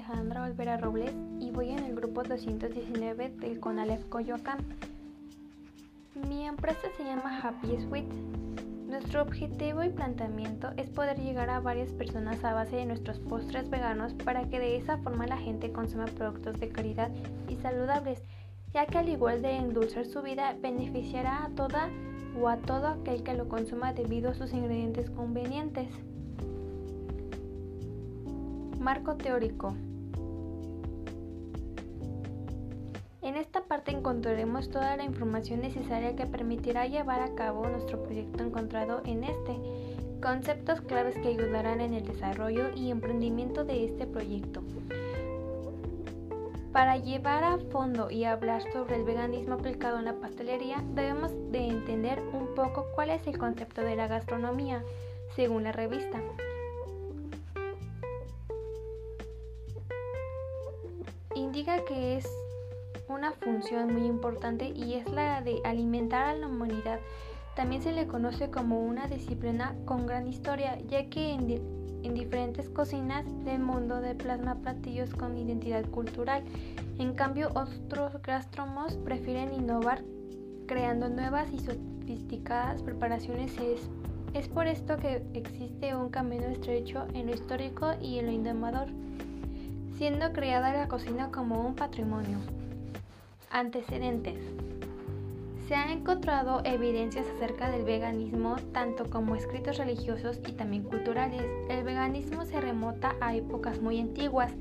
Alejandra Olvera Robles y voy en el grupo 219 del CONALEF Coyoacán. Mi empresa se llama Happy Sweet. Nuestro objetivo y planteamiento es poder llegar a varias personas a base de nuestros postres veganos para que de esa forma la gente consuma productos de calidad y saludables, ya que al igual de endulzar su vida beneficiará a toda o a todo aquel que lo consuma debido a sus ingredientes convenientes. Marco teórico. En esta parte encontraremos toda la información necesaria que permitirá llevar a cabo nuestro proyecto encontrado en este, conceptos claves que ayudarán en el desarrollo y emprendimiento de este proyecto. Para llevar a fondo y hablar sobre el veganismo aplicado en la pastelería, debemos de entender un poco cuál es el concepto de la gastronomía, según la revista. indica que es una función muy importante y es la de alimentar a la humanidad. También se le conoce como una disciplina con gran historia, ya que en, en diferentes cocinas del mundo de plasma platillos con identidad cultural. En cambio, otros gastrónomos prefieren innovar creando nuevas y sofisticadas preparaciones. Es, es por esto que existe un camino estrecho en lo histórico y en lo innovador siendo creada la cocina como un patrimonio. Antecedentes. Se han encontrado evidencias acerca del veganismo, tanto como escritos religiosos y también culturales. El veganismo se remota a épocas muy antiguas.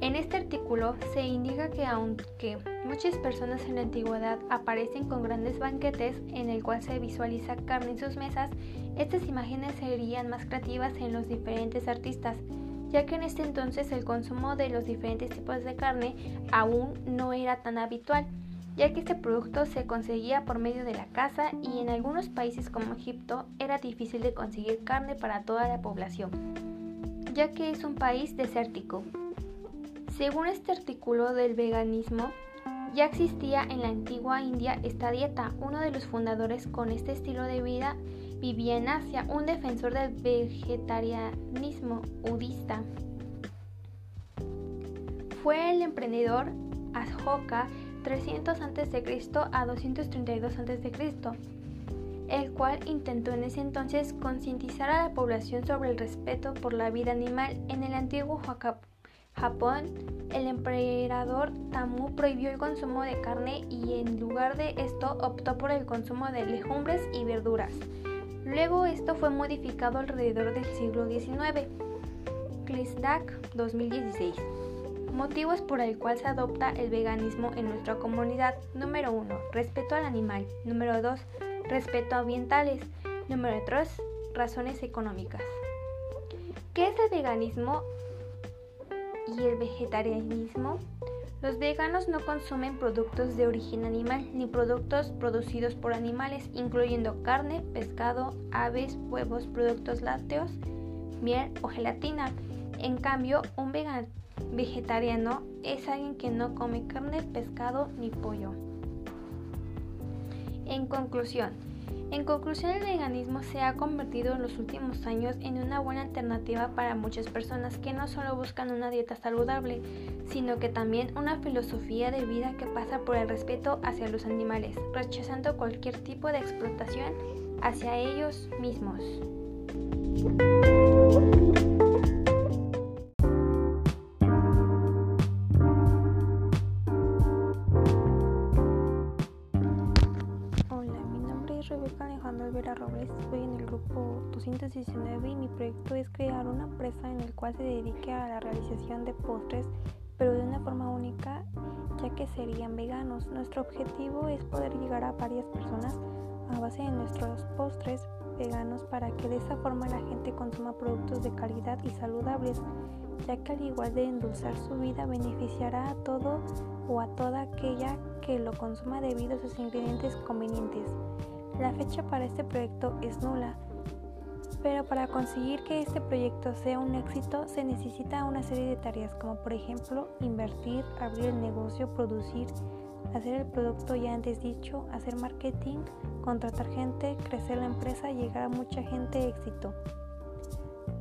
En este artículo se indica que aunque muchas personas en la antigüedad aparecen con grandes banquetes en el cual se visualiza carne en sus mesas, estas imágenes serían más creativas en los diferentes artistas ya que en este entonces el consumo de los diferentes tipos de carne aún no era tan habitual, ya que este producto se conseguía por medio de la caza y en algunos países como Egipto era difícil de conseguir carne para toda la población, ya que es un país desértico. Según este artículo del veganismo, ya existía en la antigua India esta dieta. Uno de los fundadores con este estilo de vida vivía en Asia, un defensor del vegetarianismo budista. Fue el emprendedor Ashoka 300 a.C. a 232 a.C., el cual intentó en ese entonces concientizar a la población sobre el respeto por la vida animal. En el antiguo Japón, el emperador Tamu prohibió el consumo de carne y en lugar de esto optó por el consumo de legumbres y verduras. Luego esto fue modificado alrededor del siglo XIX. Klisdak 2016. Motivos por el cual se adopta el veganismo en nuestra comunidad. Número 1. Respeto al animal. Número 2. Respeto ambientales. Número 3. Razones económicas. ¿Qué es el veganismo y el vegetarianismo? Los veganos no consumen productos de origen animal ni productos producidos por animales, incluyendo carne, pescado, aves, huevos, productos lácteos, miel o gelatina. En cambio, un vegetariano es alguien que no come carne, pescado ni pollo. En conclusión, en conclusión, el veganismo se ha convertido en los últimos años en una buena alternativa para muchas personas que no solo buscan una dieta saludable, sino que también una filosofía de vida que pasa por el respeto hacia los animales, rechazando cualquier tipo de explotación hacia ellos mismos. Grupo 219 y mi proyecto es crear una empresa en el cual se dedique a la realización de postres, pero de una forma única, ya que serían veganos. Nuestro objetivo es poder llegar a varias personas a base de nuestros postres veganos para que de esa forma la gente consuma productos de calidad y saludables, ya que al igual de endulzar su vida beneficiará a todo o a toda aquella que lo consuma debido a sus ingredientes convenientes. La fecha para este proyecto es nula, pero para conseguir que este proyecto sea un éxito se necesita una serie de tareas como por ejemplo invertir, abrir el negocio, producir, hacer el producto ya antes dicho, hacer marketing, contratar gente, crecer la empresa, llegar a mucha gente, éxito.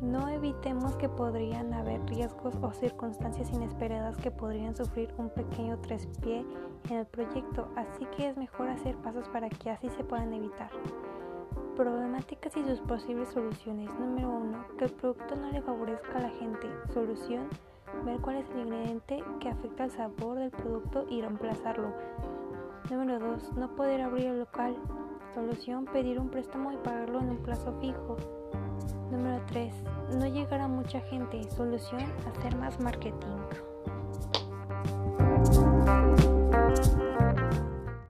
No evitemos que podrían haber riesgos o circunstancias inesperadas que podrían sufrir un pequeño trespié en el proyecto, así que es mejor hacer pasos para que así se puedan evitar. Problemáticas y sus posibles soluciones. Número 1. Que el producto no le favorezca a la gente. Solución. Ver cuál es el ingrediente que afecta al sabor del producto y reemplazarlo. Número 2. No poder abrir el local. Solución. Pedir un préstamo y pagarlo en un plazo fijo. Número 3. No llegar a mucha gente. Solución. Hacer más marketing.